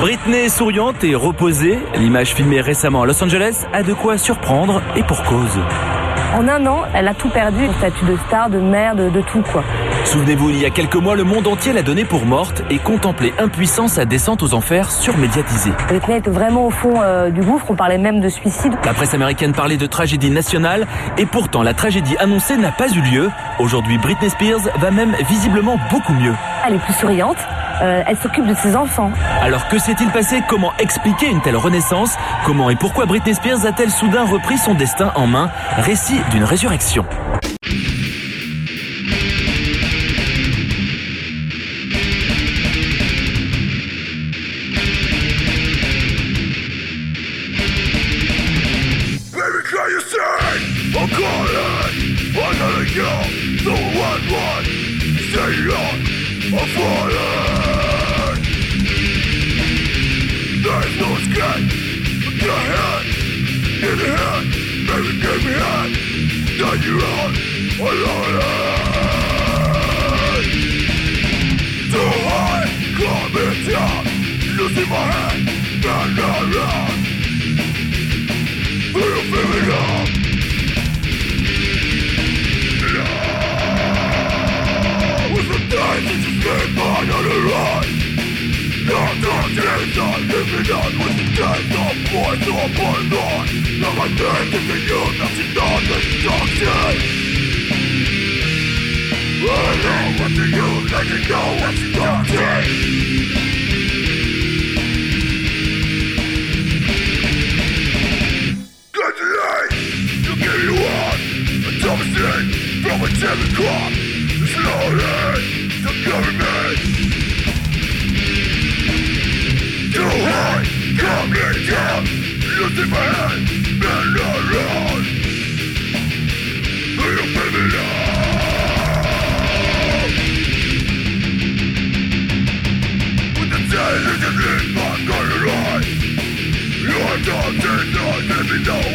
Britney souriante et reposée, l'image filmée récemment à Los Angeles a de quoi surprendre et pour cause. En un an, elle a tout perdu, le statut de star, de mère, de, de tout quoi. Souvenez-vous, il y a quelques mois, le monde entier l'a donnée pour morte et contemplait impuissant sa descente aux enfers surmédiatisée. Britney était vraiment au fond euh, du gouffre, on parlait même de suicide. La presse américaine parlait de tragédie nationale et pourtant la tragédie annoncée n'a pas eu lieu. Aujourd'hui, Britney Spears va même visiblement beaucoup mieux. Elle est plus souriante, euh, elle s'occupe de ses enfants. Alors que s'est-il passé? Comment expliquer une telle renaissance? Comment et pourquoi Britney Spears a-t-elle soudain repris son destin en main? Récit d'une résurrection.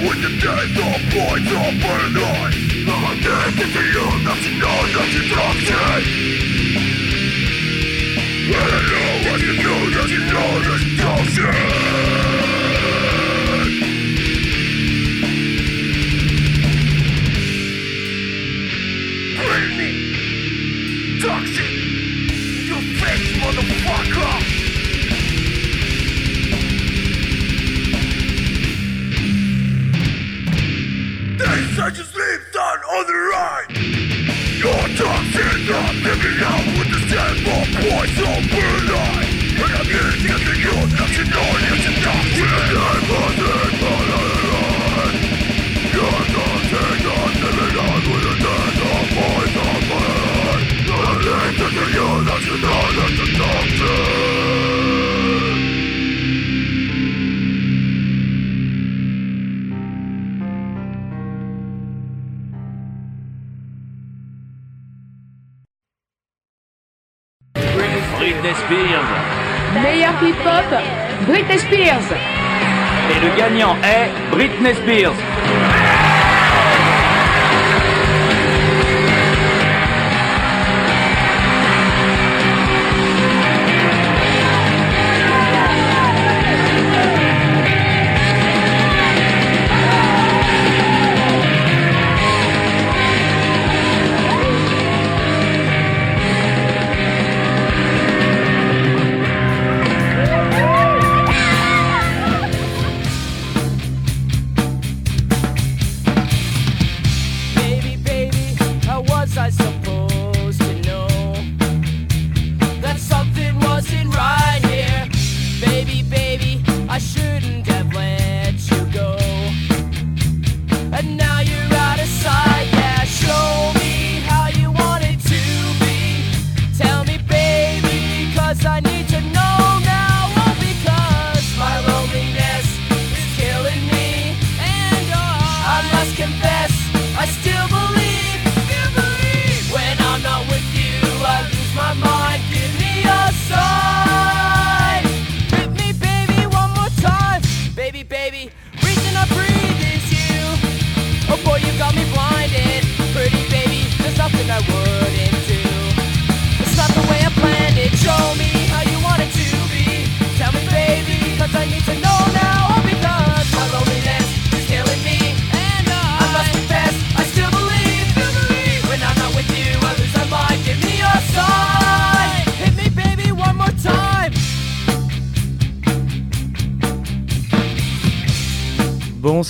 With the days of boys are paradise Mama gave to you that you know that you dropped it And I know what you know that you know that you dropped it on the right Your toxin not living out with the sample poison burn And I'm here to get you nothing on it's a toxin I'm on the line Your toxin not living out with the sample poison burn I'm here to get you nothing on it's a toxin Britney Spears. Meilleur hip-hop, Britney Spears. Et le gagnant est Britney Spears.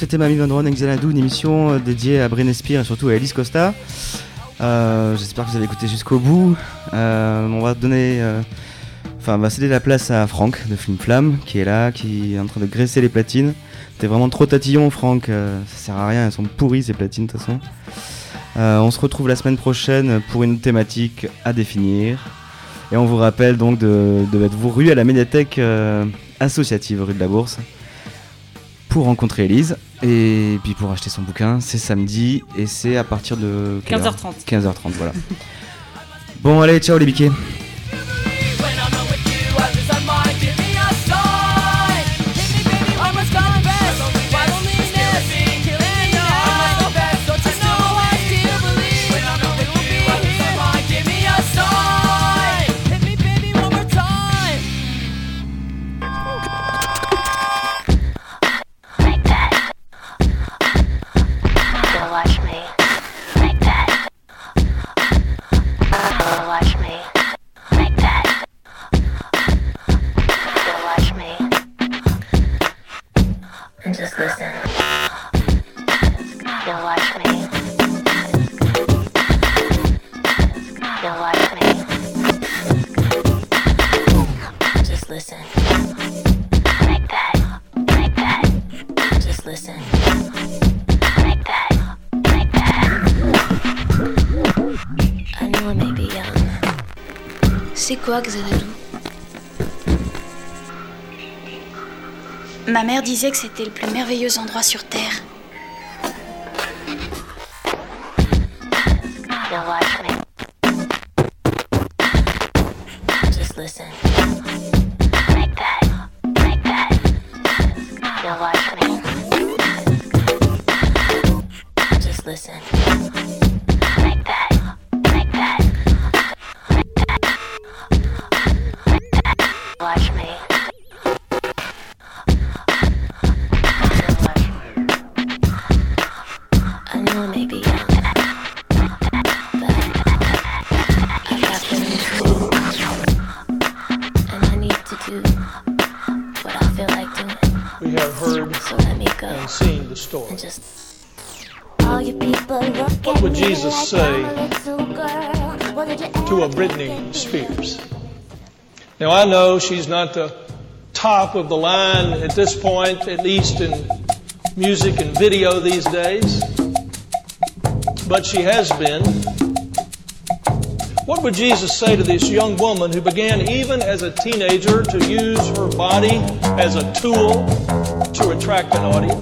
C'était Mamie Van Ron Xanadu, une émission euh, dédiée à Britney Spears et surtout à Elise Costa. Euh, J'espère que vous avez écouté jusqu'au bout. Euh, on va donner, enfin, on va céder la place à Franck de Flim Flam, qui est là, qui est en train de graisser les platines. T'es vraiment trop tatillon, Franck. ça sert à rien, elles sont pourries ces platines de toute façon. On se retrouve la semaine prochaine pour une thématique à définir. Et on vous rappelle donc de, de vous rue à la médiathèque associative rue de la Bourse pour rencontrer Elise et puis pour acheter son bouquin. C'est samedi et c'est à partir de quelle heure? 15h30. 15h30, voilà. bon, allez, ciao les biquets. Quoi Xanadu Ma mère disait que c'était le plus merveilleux endroit sur Terre. Now, I know she's not the top of the line at this point, at least in music and video these days, but she has been. What would Jesus say to this young woman who began, even as a teenager, to use her body as a tool to attract an audience?